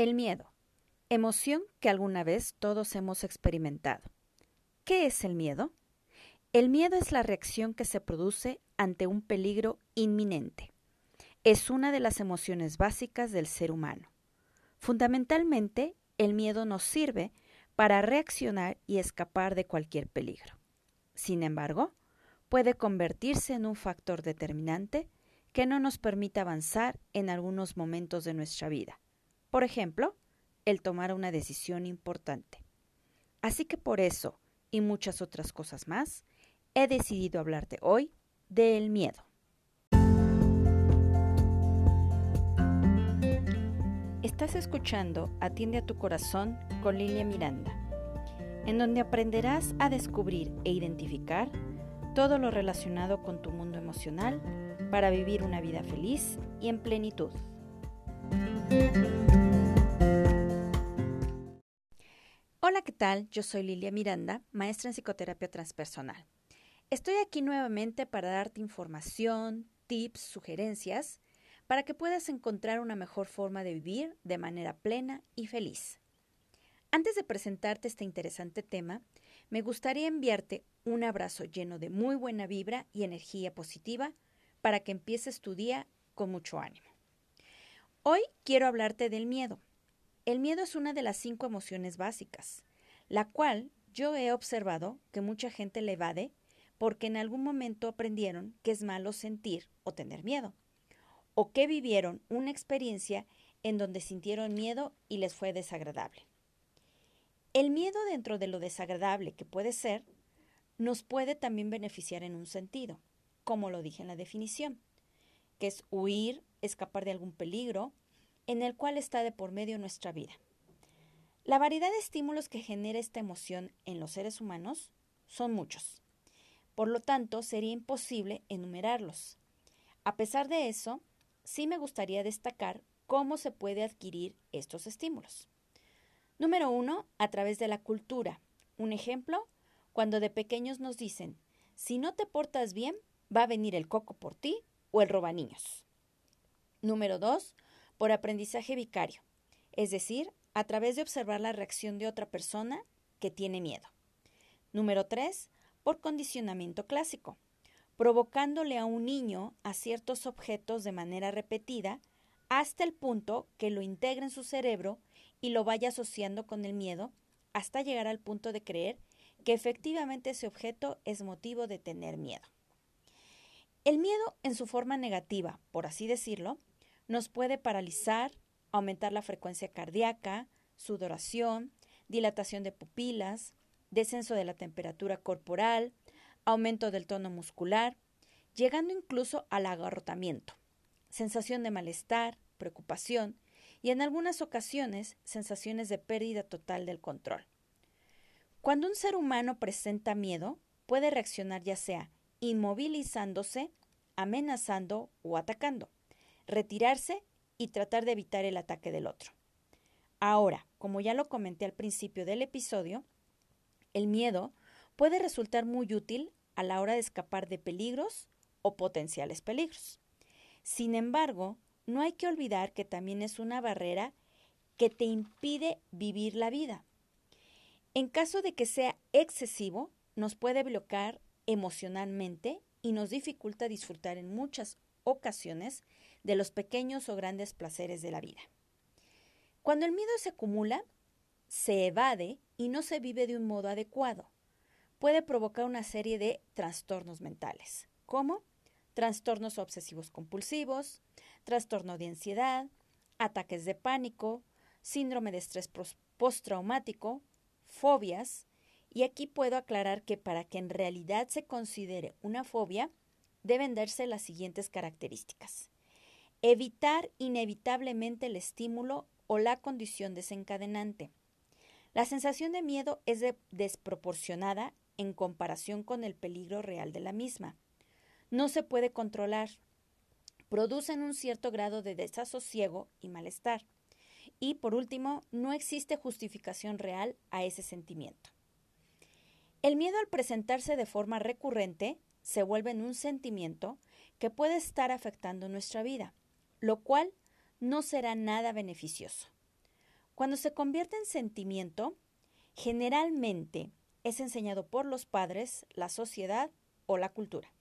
El miedo, emoción que alguna vez todos hemos experimentado. ¿Qué es el miedo? El miedo es la reacción que se produce ante un peligro inminente. Es una de las emociones básicas del ser humano. Fundamentalmente, el miedo nos sirve para reaccionar y escapar de cualquier peligro. Sin embargo, puede convertirse en un factor determinante que no nos permite avanzar en algunos momentos de nuestra vida. Por ejemplo, el tomar una decisión importante. Así que por eso, y muchas otras cosas más, he decidido hablarte hoy del miedo. Estás escuchando Atiende a tu corazón con Lilia Miranda, en donde aprenderás a descubrir e identificar todo lo relacionado con tu mundo emocional para vivir una vida feliz y en plenitud. Hola, ¿qué tal? Yo soy Lilia Miranda, maestra en psicoterapia transpersonal. Estoy aquí nuevamente para darte información, tips, sugerencias, para que puedas encontrar una mejor forma de vivir de manera plena y feliz. Antes de presentarte este interesante tema, me gustaría enviarte un abrazo lleno de muy buena vibra y energía positiva para que empieces tu día con mucho ánimo. Hoy quiero hablarte del miedo. El miedo es una de las cinco emociones básicas, la cual yo he observado que mucha gente le evade porque en algún momento aprendieron que es malo sentir o tener miedo, o que vivieron una experiencia en donde sintieron miedo y les fue desagradable. El miedo dentro de lo desagradable que puede ser, nos puede también beneficiar en un sentido, como lo dije en la definición, que es huir, escapar de algún peligro, en el cual está de por medio nuestra vida. La variedad de estímulos que genera esta emoción en los seres humanos son muchos. Por lo tanto, sería imposible enumerarlos. A pesar de eso, sí me gustaría destacar cómo se puede adquirir estos estímulos. Número uno, a través de la cultura. Un ejemplo, cuando de pequeños nos dicen, si no te portas bien, va a venir el coco por ti o el robaniños. Número dos, por aprendizaje vicario, es decir, a través de observar la reacción de otra persona que tiene miedo. Número tres, por condicionamiento clásico, provocándole a un niño a ciertos objetos de manera repetida hasta el punto que lo integra en su cerebro y lo vaya asociando con el miedo hasta llegar al punto de creer que efectivamente ese objeto es motivo de tener miedo. El miedo en su forma negativa, por así decirlo, nos puede paralizar, aumentar la frecuencia cardíaca, sudoración, dilatación de pupilas, descenso de la temperatura corporal, aumento del tono muscular, llegando incluso al agarrotamiento, sensación de malestar, preocupación y en algunas ocasiones sensaciones de pérdida total del control. Cuando un ser humano presenta miedo, puede reaccionar ya sea inmovilizándose, amenazando o atacando, retirarse y tratar de evitar el ataque del otro. Ahora, como ya lo comenté al principio del episodio, el miedo puede resultar muy útil a la hora de escapar de peligros o potenciales peligros. Sin embargo, no hay que olvidar que también es una barrera que te impide vivir la vida. En caso de que sea excesivo, nos puede bloquear emocionalmente y nos dificulta disfrutar en muchas ocasiones de los pequeños o grandes placeres de la vida. Cuando el miedo se acumula, se evade y no se vive de un modo adecuado. Puede provocar una serie de trastornos mentales, como trastornos obsesivos compulsivos, trastorno de ansiedad, ataques de pánico, síndrome de estrés postraumático, fobias, y aquí puedo aclarar que para que en realidad se considere una fobia, deben darse las siguientes características. Evitar inevitablemente el estímulo o la condición desencadenante. La sensación de miedo es desproporcionada en comparación con el peligro real de la misma. No se puede controlar, producen un cierto grado de desasosiego y malestar. Y por último, no existe justificación real a ese sentimiento. El miedo al presentarse de forma recurrente se vuelve en un sentimiento que puede estar afectando nuestra vida, lo cual no será nada beneficioso. Cuando se convierte en sentimiento, generalmente es enseñado por los padres, la sociedad o la cultura.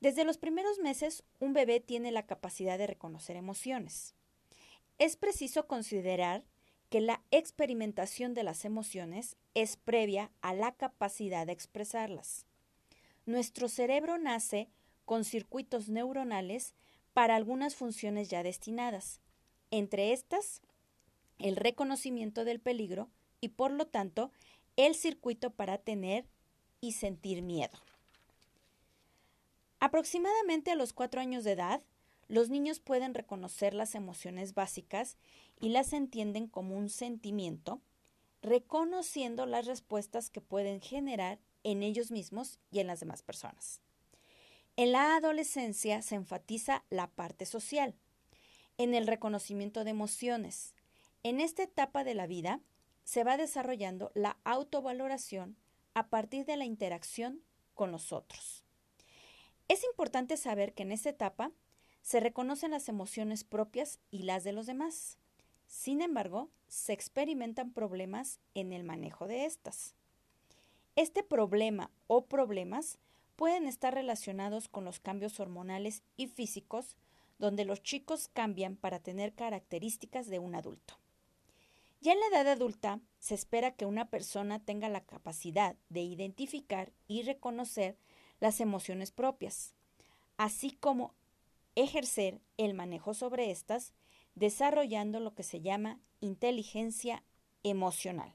Desde los primeros meses, un bebé tiene la capacidad de reconocer emociones. Es preciso considerar que la experimentación de las emociones es previa a la capacidad de expresarlas. Nuestro cerebro nace con circuitos neuronales para algunas funciones ya destinadas, entre estas el reconocimiento del peligro y por lo tanto el circuito para tener y sentir miedo. Aproximadamente a los cuatro años de edad, los niños pueden reconocer las emociones básicas y las entienden como un sentimiento, reconociendo las respuestas que pueden generar en ellos mismos y en las demás personas. En la adolescencia se enfatiza la parte social, en el reconocimiento de emociones. En esta etapa de la vida se va desarrollando la autovaloración a partir de la interacción con los otros. Es importante saber que en esta etapa se reconocen las emociones propias y las de los demás. Sin embargo, se experimentan problemas en el manejo de estas. Este problema o problemas pueden estar relacionados con los cambios hormonales y físicos, donde los chicos cambian para tener características de un adulto. Ya en la edad adulta se espera que una persona tenga la capacidad de identificar y reconocer las emociones propias, así como ejercer el manejo sobre estas, desarrollando lo que se llama inteligencia emocional.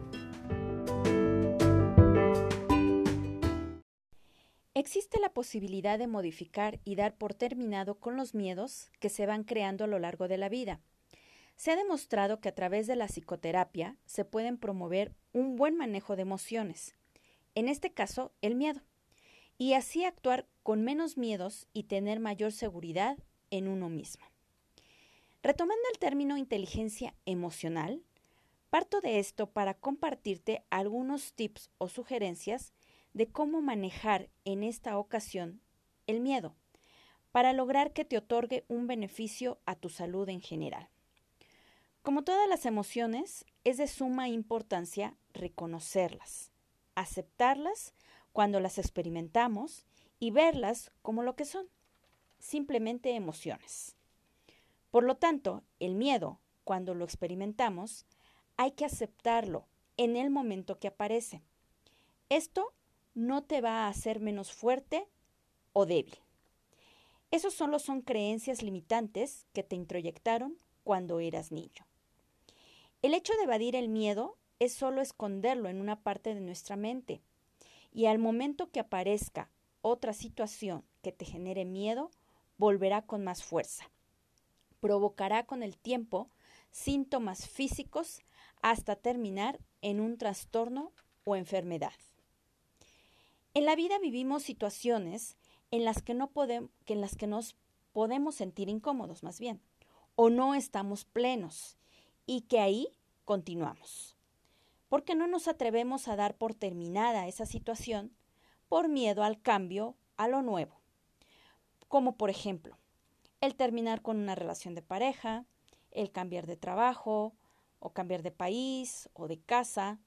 Posibilidad de modificar y dar por terminado con los miedos que se van creando a lo largo de la vida. Se ha demostrado que a través de la psicoterapia se pueden promover un buen manejo de emociones, en este caso el miedo, y así actuar con menos miedos y tener mayor seguridad en uno mismo. Retomando el término inteligencia emocional, parto de esto para compartirte algunos tips o sugerencias de cómo manejar en esta ocasión el miedo para lograr que te otorgue un beneficio a tu salud en general. Como todas las emociones, es de suma importancia reconocerlas, aceptarlas cuando las experimentamos y verlas como lo que son, simplemente emociones. Por lo tanto, el miedo, cuando lo experimentamos, hay que aceptarlo en el momento que aparece. Esto no te va a hacer menos fuerte o débil. Esos solo son creencias limitantes que te introyectaron cuando eras niño. El hecho de evadir el miedo es solo esconderlo en una parte de nuestra mente. Y al momento que aparezca otra situación que te genere miedo, volverá con más fuerza. Provocará con el tiempo síntomas físicos hasta terminar en un trastorno o enfermedad. En la vida vivimos situaciones en las que, no podemos, en las que nos podemos sentir incómodos, más bien, o no estamos plenos, y que ahí continuamos. Porque no nos atrevemos a dar por terminada esa situación por miedo al cambio, a lo nuevo. Como por ejemplo, el terminar con una relación de pareja, el cambiar de trabajo, o cambiar de país o de casa,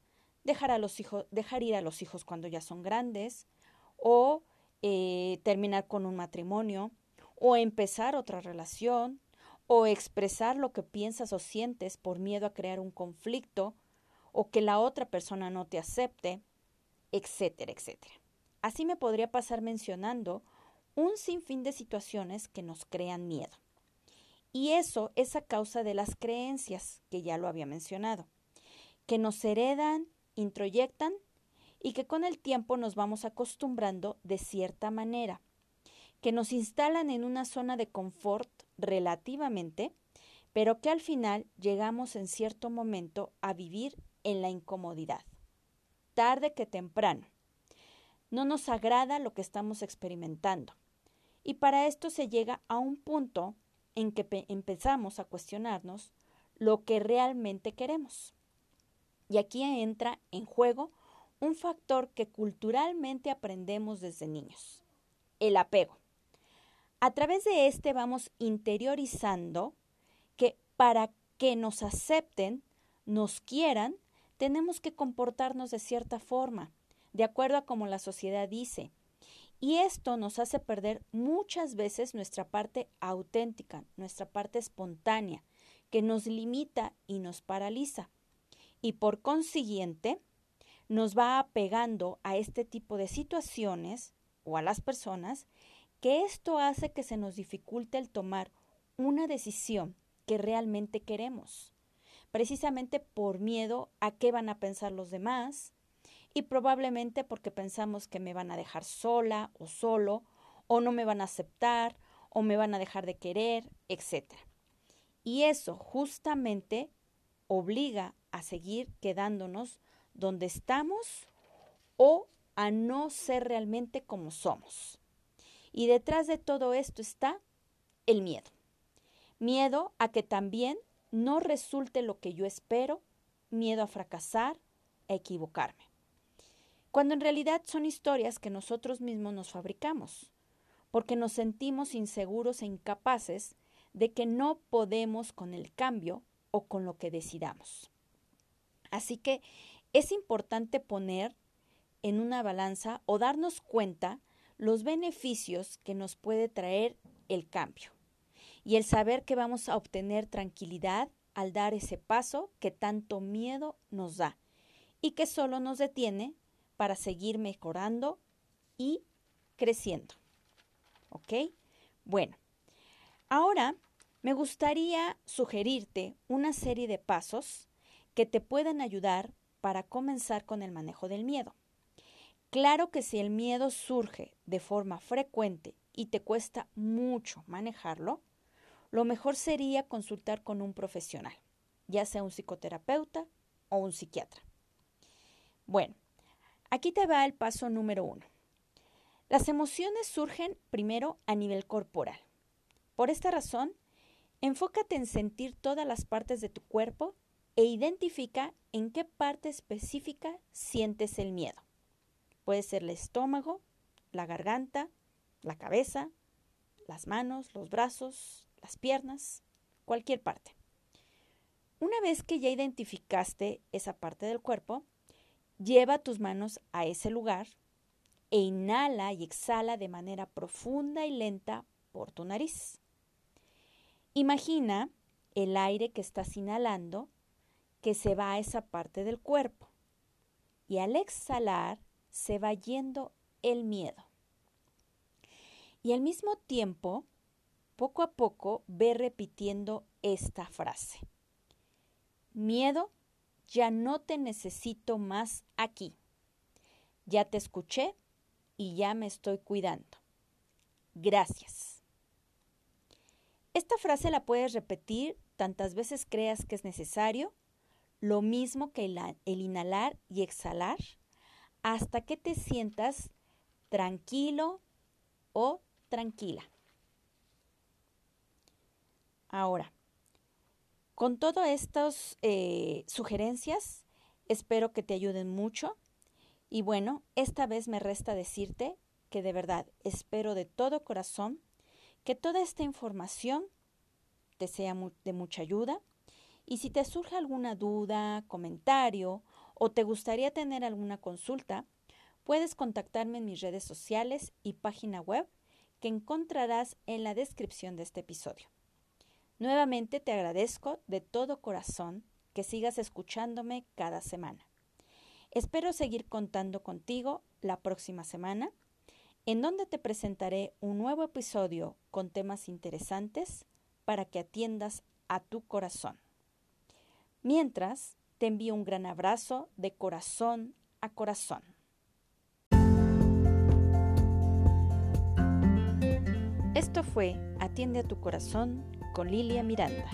dejar, a los hijos, dejar ir a los hijos cuando ya son grandes, o eh, terminar con un matrimonio, o empezar otra relación, o expresar lo que piensas o sientes por miedo a crear un conflicto, o que la otra persona no te acepte, etcétera, etcétera. Así me podría pasar mencionando un sinfín de situaciones que nos crean miedo. Y eso es a causa de las creencias, que ya lo había mencionado, que nos heredan introyectan y que con el tiempo nos vamos acostumbrando de cierta manera, que nos instalan en una zona de confort relativamente, pero que al final llegamos en cierto momento a vivir en la incomodidad, tarde que temprano. No nos agrada lo que estamos experimentando. Y para esto se llega a un punto en que empezamos a cuestionarnos lo que realmente queremos. Y aquí entra en juego un factor que culturalmente aprendemos desde niños, el apego. A través de este vamos interiorizando que para que nos acepten, nos quieran, tenemos que comportarnos de cierta forma, de acuerdo a como la sociedad dice. Y esto nos hace perder muchas veces nuestra parte auténtica, nuestra parte espontánea, que nos limita y nos paraliza. Y por consiguiente, nos va apegando a este tipo de situaciones o a las personas que esto hace que se nos dificulte el tomar una decisión que realmente queremos, precisamente por miedo a qué van a pensar los demás y probablemente porque pensamos que me van a dejar sola o solo o no me van a aceptar o me van a dejar de querer, etcétera. Y eso justamente obliga a seguir quedándonos donde estamos o a no ser realmente como somos. Y detrás de todo esto está el miedo. Miedo a que también no resulte lo que yo espero, miedo a fracasar, a equivocarme. Cuando en realidad son historias que nosotros mismos nos fabricamos, porque nos sentimos inseguros e incapaces de que no podemos con el cambio o con lo que decidamos. Así que es importante poner en una balanza o darnos cuenta los beneficios que nos puede traer el cambio y el saber que vamos a obtener tranquilidad al dar ese paso que tanto miedo nos da y que solo nos detiene para seguir mejorando y creciendo. ¿Ok? Bueno, ahora me gustaría sugerirte una serie de pasos que te puedan ayudar para comenzar con el manejo del miedo. Claro que si el miedo surge de forma frecuente y te cuesta mucho manejarlo, lo mejor sería consultar con un profesional, ya sea un psicoterapeuta o un psiquiatra. Bueno, aquí te va el paso número uno. Las emociones surgen primero a nivel corporal. Por esta razón, Enfócate en sentir todas las partes de tu cuerpo e identifica en qué parte específica sientes el miedo. Puede ser el estómago, la garganta, la cabeza, las manos, los brazos, las piernas, cualquier parte. Una vez que ya identificaste esa parte del cuerpo, lleva tus manos a ese lugar e inhala y exhala de manera profunda y lenta por tu nariz. Imagina el aire que estás inhalando que se va a esa parte del cuerpo y al exhalar se va yendo el miedo. Y al mismo tiempo, poco a poco, ve repitiendo esta frase. Miedo, ya no te necesito más aquí. Ya te escuché y ya me estoy cuidando. Gracias. Esta frase la puedes repetir tantas veces creas que es necesario, lo mismo que el, inhalar y exhalar, hasta que te sientas tranquilo o tranquila. Ahora, con todas estas eh, sugerencias, espero que te ayuden mucho. Y bueno, esta vez me resta decirte que de verdad espero de todo corazón que toda esta información te sea de mucha ayuda y si te surge alguna duda, comentario o te gustaría tener alguna consulta, puedes contactarme en mis redes sociales y página web que encontrarás en la descripción de este episodio. Nuevamente te agradezco de todo corazón que sigas escuchándome cada semana. Espero seguir contando contigo la próxima semana en donde te presentaré un nuevo episodio con temas interesantes para que atiendas a tu corazón. Mientras, te envío un gran abrazo de corazón a corazón. Esto fue Atiende a tu corazón con Lilia Miranda.